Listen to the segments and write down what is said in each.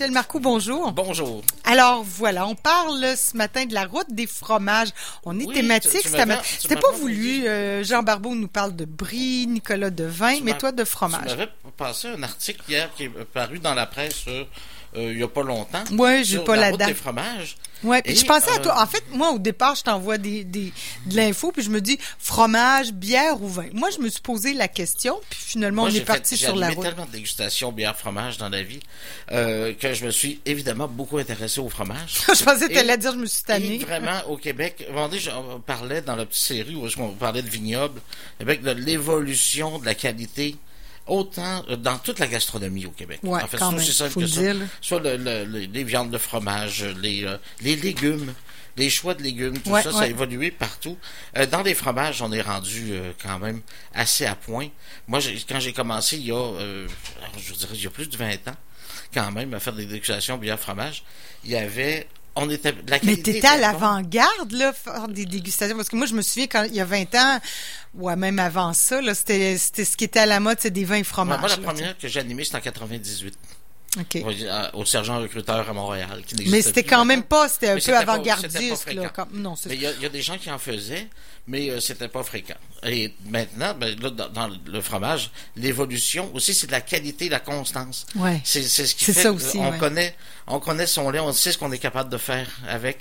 Michel Marcoux, bonjour. Bonjour. Alors voilà, on parle ce matin de la route des fromages. On est Oui, thématique. C'était pas voulu. euh, Jean Barbeau nous parle de brie, Nicolas de vin, mais toi de fromage. m'avais passé un article hier qui est paru dans la presse euh, il n'y a pas longtemps. Ouais, j'ai pas la route date. des fromages. Ouais, puis Et, je pensais à euh, toi. En fait, moi, au départ, je t'envoie des, des, de l'info, puis je me dis fromage, bière ou vin? Moi, je me suis posé la question, puis finalement, Moi, on j'ai est parti sur J'ai la route. tellement de dégustations bière fromage dans la vie euh, que je me suis évidemment beaucoup intéressé au fromage. je pensais que Et- t'allais dire, je me suis Et tannée. vraiment, au Québec, on parlait dans la petite série où qu'on parlait de vignoble, avec de l'évolution de la qualité, autant euh, dans toute la gastronomie au Québec. Ouais, en fait, quand c'est que ça. Soit le- le- le- les viandes de fromage, les, euh, les légumes, les choix de légumes, tout Ouais, ça, ça a évolué partout. Euh, dans les fromages, on est rendu euh, quand même assez à point. Moi, quand j'ai commencé il y a, euh, je dirais, il y a plus de 20 ans, quand même, à faire des dégustations bière fromage, il y avait, on était, la Mais qualité t'étais à l'avant-garde, là, faire des dégustations. Parce que moi, je me souviens quand il y a 20 ans, ouais, même avant ça, là, c'était, c'était ce qui était à la mode, c'est des vins et Ouais, fromages. moi, la là, première que j'ai animée, c'était en 98, tu sais. OK. au, sergent recruteur à Montréal. qui Mais c'était quand même pas, c'était un Mais peu avant-gardiste. Comme, non, c'est Mais il y, a- il y a des gens qui en faisaient, mais euh, c'était pas fréquent. Et maintenant, ben, là, dans, le fromage, l'évolution aussi, c'est de la qualité, la constance. Ouais. C'est c'est ce qui C'est fait ça aussi, on ouais. connaît, on connaît son lait, on sait ce qu'on est capable de faire avec.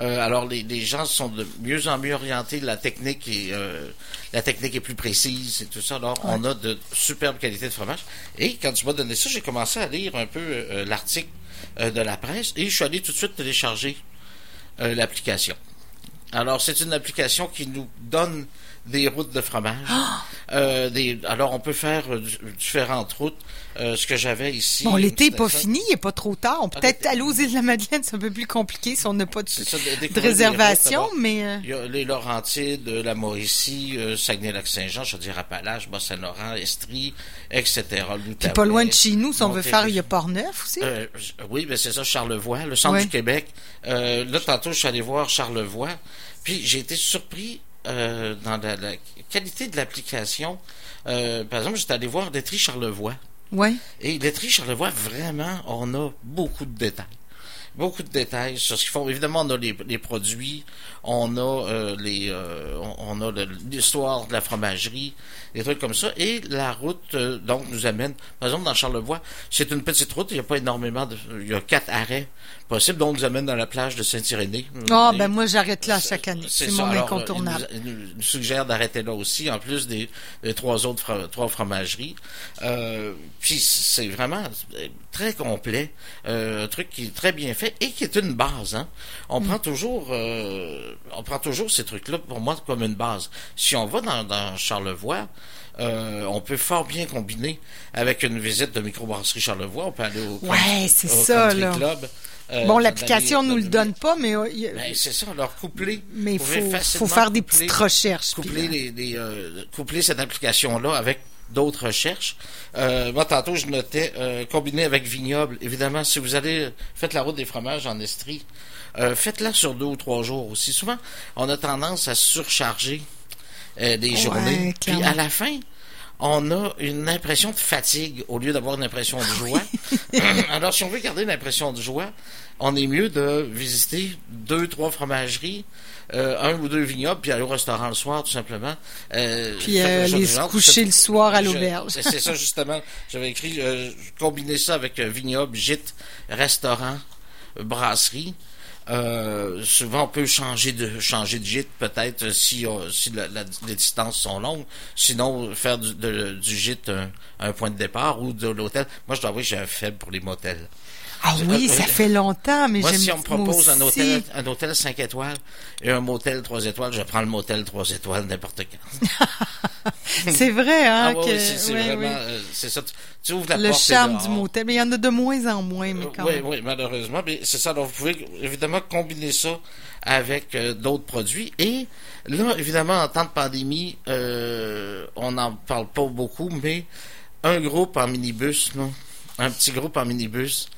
Euh, alors les, les gens sont de mieux en mieux orientés, la technique est euh, la technique est plus précise et tout ça. Alors on a de superbes qualités de fromage. Et quand tu m'as donné ça, j'ai commencé à lire un peu euh, l'article de la presse et je suis allé tout de suite télécharger l'application. Alors, c'est une application qui nous donne des routes de fromage. Ah! Euh, des, alors, on peut faire euh, différentes routes. Euh, ce que j'avais ici. Bon, l'été est c'était pas ça. fini, il est pas trop tard. On peut peut-être l'été. aller aux îles de la Madeleine, c'est un peu plus compliqué si on n'a pas de, ça, réservation, routes, mais Il y a les Laurentides, la Mauricie, Saguenay-Lac-Saint-Jean, je veux dire Appalaches, Bas-Saint-Laurent, Estrie, etc. puis pas loin de chez nous, si on veut faire, il y a. Port-Neuf aussi. Oui, ben c'est ça, Charlevoix, le centre Ouais. du Québec. Là, tantôt, je suis allé voir Charlevoix, puis j'ai été surpris euh, dans la, la qualité de l'application. Euh, par exemple, j'étais allé voir Laiterie Charlevoix. ouais. Et Laiterie Charlevoix, vraiment, on a beaucoup de détails. Beaucoup de détails sur ce qu'ils font. Évidemment, on a les, les produits, on a euh, les, euh, on, on a l'histoire de la fromagerie, des trucs comme ça. Et la route, euh, donc, nous amène, par exemple, dans Charlevoix, c'est une petite route, il n'y a pas énormément de, il y a quatre arrêts possibles, donc, nous amène dans la plage de Saint-Irénée. Ah, ben moi, j'arrête là chaque année. c'est mon Alors, incontournable. euh, Il nous, il nous suggère d'arrêter là aussi, en plus des, des trois autres trois fromageries. Euh, puis c'est vraiment euh, très complet, euh, un truc qui est très bien fait et qui est une base. Hein. On prend toujours, euh, on prend toujours ces trucs-là pour moi comme une base. Si on va dans, dans Charlevoix. euh, on peut fort bien combiner avec une visite de microbrasserie Charlevoix. On peut aller au, Ouais, country- c'est au ça, country là. club. euh, Bon, l'application nous le donne pas, mais euh, ben, c'est ça, alors coupler. mais il faut, faut faire des coupler- petites recherches. coupler, euh, les, les, euh, coupler cette application-là avec d'autres recherches. Euh, moi, tantôt, je notais euh, combiné avec vignoble. Évidemment, si vous allez faites la route des fromages en Estrie, euh, faites-la sur deux ou trois jours aussi. Souvent, on a tendance à surcharger euh, des Ouais, journées. Puis à la fin, on a une impression de fatigue au lieu d'avoir une impression de joie. Alors, si on veut garder une impression de joie, on est mieux de visiter deux, trois fromageries, un ou deux vignobles, puis aller au restaurant le soir, tout simplement. Euh, Puis euh, du genre. coucher le soir à l'auberge. C'est ça, justement. J'avais écrit, euh, combiner ça avec euh, vignoble, gîte, restaurant, euh, brasserie. Euh, souvent, on peut changer de changer de gîte, peut-être, euh, si, euh, si la- la- les distances sont longues. Sinon, faire du, de- du gîte un, un point de départ ou de l'hôtel. Moi, je dois avouer que j'ai un faible pour les motels. Ah oui, ça fait longtemps, mais Moi, si on me propose un hôtel, un hôtel 5 étoiles et un motel 3 étoiles, je prends le motel 3 étoiles n'importe quand. C'est vrai, hein, Ah ouais, que oui, c'est vraiment, oui. euh, c'est ça. Tu, tu ouvres la le porte. et charme du motel. Mais il y en a de moins en moins, mais quand oui, même. oui, malheureusement. Mais c'est ça. Alors, vous pouvez évidemment combiner ça avec euh, d'autres produits. Et là, évidemment, en temps de pandémie, euh, on n'en parle pas beaucoup, mais un groupe en minibus, là, un petit groupe en minibus, euh,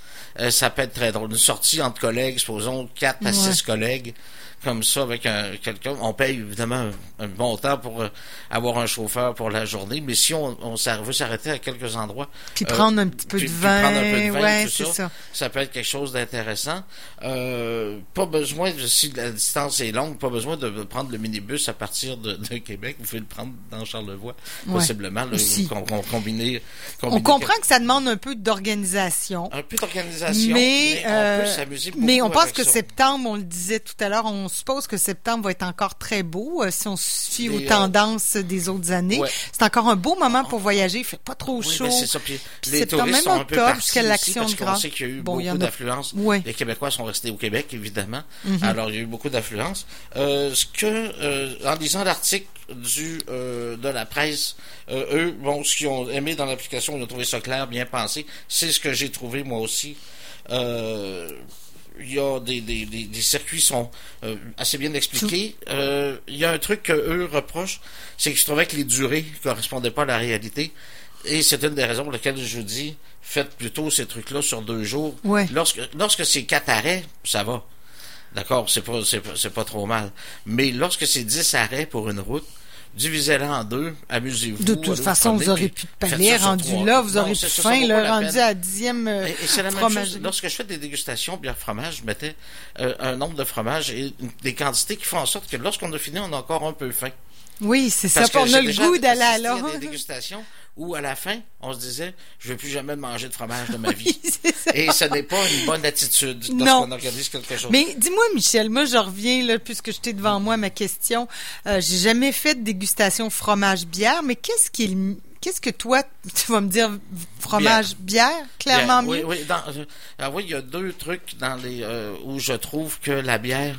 ça peut être très drôle. Une sortie entre collègues, supposons 4 à. 6 collègues. Comme ça avec un quelqu'un. On paye évidemment un, bon temps pour euh, avoir un chauffeur pour la journée, mais si on, on veut s'arrêter à quelques endroits, puis prendre un petit peu de vin, ouais, c'est ça, ça, peut être quelque chose d'intéressant. Euh, pas besoin, si la distance est longue, pas besoin de prendre le minibus à partir de, Québec. Vous pouvez le prendre dans Charlevoix, possiblement. combiner, on comprend que ça demande un peu d'organisation. Un peu d'organisation, mais, on peut euh, s'amuser Mais on pense que septembre, on le disait tout à l'heure, on suppose que septembre va être encore très beau euh, si on se fie aux tendances des autres années. C'est encore un beau moment pour voyager. Il fait pas trop ben, chaud. c'est ça. Puis, les touristes sont un peu jusqu'à l'action de grâce. On sait qu'il y a eu beaucoup d'affluence. Les Québécois sont restés au Québec, évidemment. Mhm. Alors, il y a eu beaucoup d'affluence. Euh, ce que, euh, en lisant l'article du euh, de la presse, euh, eux, bon, ce qu'ils ont aimé dans l'application, ils ont trouvé ça clair, bien pensé. C'est ce que j'ai trouvé moi aussi. Euh, il y a des, des, des, circuits sont euh, assez bien expliqués. Euh, il y a un truc que eux reprochent, c'est que je trouvais que les durées ne correspondaient pas à la réalité. Et c'est une des raisons pour lesquelles je vous dis, faites plutôt ces trucs-là sur deux jours. Lorsque, lorsque c'est quatre arrêts, ça va. D'accord, c'est pas, c'est pas, pas trop mal. Mais lorsque c'est dix arrêts pour une route, divisez-la en deux, amusez-vous. De toute façon, vous aurez pu palais rendu là, vous aurez pu faim, là, rendu à dixième euh, et, c'est la même chose. Lorsque je fais des dégustations bière fromage, je mettais euh, un nombre de fromages et des quantités qui font en sorte que lorsqu'on a fini, on a encore un peu faim. Oui, c'est ça. On a le goût d'aller des dégustations où à la fin, on se disait, je ne veux plus jamais manger de fromage de ma vie. Et ce n'est pas une bonne attitude lorsqu'on organise quelque chose. Mais dis-moi, Michel, moi je reviens là, puisque j'étais devant moi ma question. Euh, j'ai jamais fait de dégustation fromage-bière, mais qu'est-ce qui Qu'est-ce que toi, tu vas me dire fromage bière, clairement mieux? Oui, oui, euh, ah oui, il y a deux trucs dans les euh, où je trouve que la bière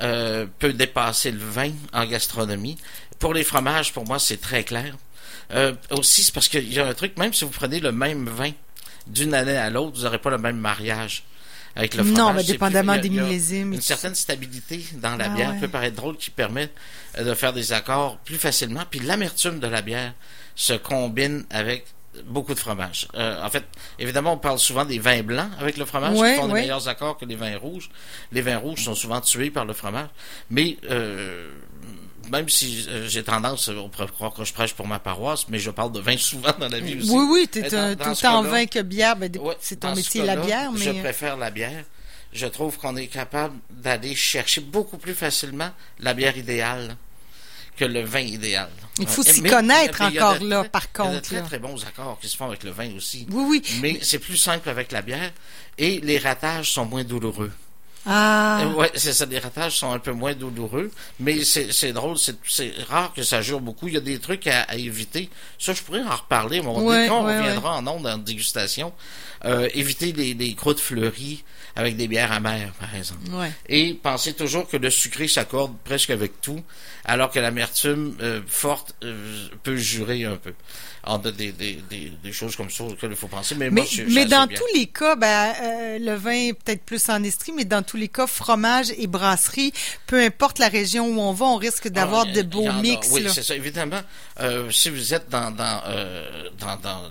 euh, peut dépasser le vin en gastronomie. Pour les fromages, pour moi, c'est très clair. Euh, aussi, c'est parce qu'il y a un truc, même si vous prenez le même vin d'une année à l'autre, vous n'aurez pas le même mariage avec le fromage. Non, mais dépendamment des millésimes. Une certaine stabilité dans la ah bière peut paraître drôle qui permet euh, de faire des accords plus facilement. Puis l'amertume de la bière se combine avec beaucoup de fromage. Euh, en fait, évidemment, on parle souvent des vins blancs avec le fromage qui font des meilleurs accords que les vins rouges. Les vins rouges sont souvent tués par le fromage. Mais euh, même si euh, j'ai tendance, on pourrait croire que je prêche pour ma paroisse, mais je parle de vin souvent dans la vie aussi. Oui, oui, tu es tout autant vin que bière. Ben, c'est ton métier, la bière. Mais... Je préfère la bière. Je trouve qu'on est capable d'aller chercher beaucoup plus facilement la bière idéale que le vin idéal. Il faut s'y connaître encore là, par contre. Il y a de très, très bons accords qui se font avec le vin aussi. Oui, oui. Mais c'est plus simple avec la bière et les ratages sont moins douloureux. Ah. Ouais, c'est. Les ratages sont un peu moins douloureux, mais c'est drôle. C'est rare que ça jure beaucoup. Il y a des trucs à, éviter. Ça, je pourrais en reparler. Mais on, reviendra en ondes en dégustation, euh, éviter les, les croûtes fleuries avec des bières amères, par exemple. Et pensez toujours que le sucré s'accorde presque avec tout, alors que l'amertume euh, forte euh, peut jurer un peu. On a des, des, des, choses comme ça auxquelles il faut penser. Mais, mais, mais dans tous les cas, ben, euh, le vin peut-être plus en estrie, mais dans tous les cas, fromage et brasserie, peu importe la région où on va, on risque d'avoir ah, de beaux mix. Oui, c'est ça. Évidemment, si vous êtes dans, dans, dans, dans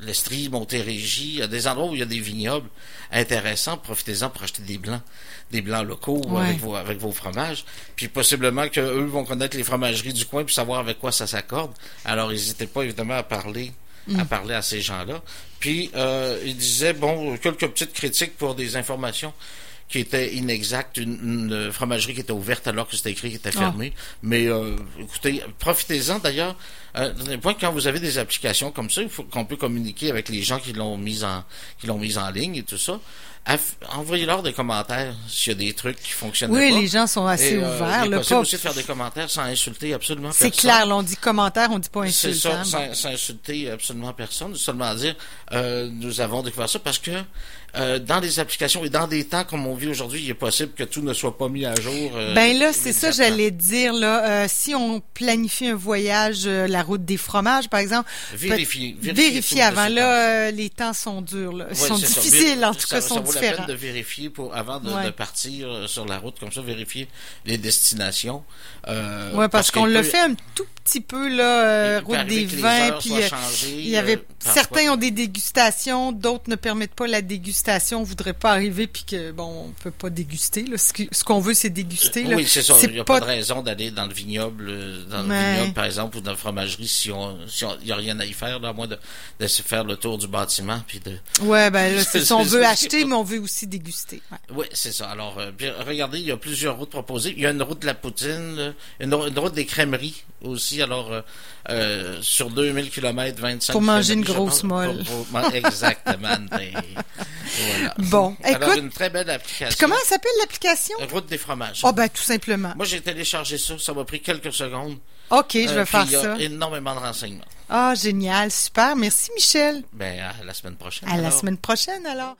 l'Estrie, Montérégie, il y a des endroits où il y a des vignobles intéressants. Profitez-en pour acheter des blancs, des blancs locaux avec, vos, avec vos fromages. Puis possiblement qu'eux vont connaître les fromageries du coin puis savoir avec quoi ça s'accorde. Alors n'hésitez pas évidemment à parler à mm. parler à ces gens-là. Puis euh, il disait bon quelques petites critiques pour des informations qui était inexacte, une, fromagerie qui était ouverte alors que c'était écrit qui était ah. fermée. Mais euh, écoutez, profitez-en d'ailleurs. Euh, point quand vous avez des applications comme ça, il faut qu'on peut communiquer avec les gens qui l'ont mise en qui l'ont mise en ligne et tout ça envoyez-leur des commentaires s'il y a des trucs qui fonctionnent oui, les gens sont assez euh, ouverts. Il est possible aussi de faire des commentaires sans insulter absolument personne. C'est clair, on dit commentaire, on dit pas insulter. C'est ça, sans, insulter absolument personne, seulement dire euh, nous avons découvert ça parce que euh, dans des applications et dans des temps comme on vit aujourd'hui, il est possible que tout ne soit pas mis à jour. Euh, ben là, c'est ça j'allais dire là. Euh, si on planifie un voyage, la route des fromages, par exemple, vérifier, vérifier, avant. Là, les temps sont durs, là. Sont difficiles, en tout cas, sont. La peine de vérifier pour avant de, partir sur la route comme ça, vérifier les destinations. Euh, ouais, parce, qu'on l'a fait un tout petit peu là, route des vins, puis il y avait certains ont des dégustations, d'autres ne permettent pas la dégustation on voudrait pas arriver puis que bon, on peut pas déguster. Là. Ce, qu'on veut, c'est déguster. Là. Oui, c'est ça. Il n'y a pas- de raison d'aller dans le vignoble, euh, dans le vignoble, par exemple, ou dans la fromagerie si on, si on, il y a rien à y faire, là, à moins de, de se faire le tour du bâtiment, puis de, Ouais, ben là, c'est. On veut acheter, mais on veut aussi déguster. Ouais. Oui, c'est ça. Alors, euh, regardez, il y a plusieurs routes proposées. Il y a une route de la poutine, euh, une, ro- une route des crèmeries aussi. Alors, euh, euh, sur 2000 km, 25 Pour manger une grosse pense. molle. Pour- pour- exactement. ben, voilà. Bon, Alors, écoute, une très belle application. Puis comment elle s'appelle l'application? Route des fromages. Oh ben tout simplement. Moi, j'ai téléchargé ça. Ça m'a pris quelques secondes. OK, je Euh, vais puis faire il y a ça. énormément de renseignements. Ah, génial, super. Merci Michel. Ben, à la semaine prochaine. À la semaine prochaine alors.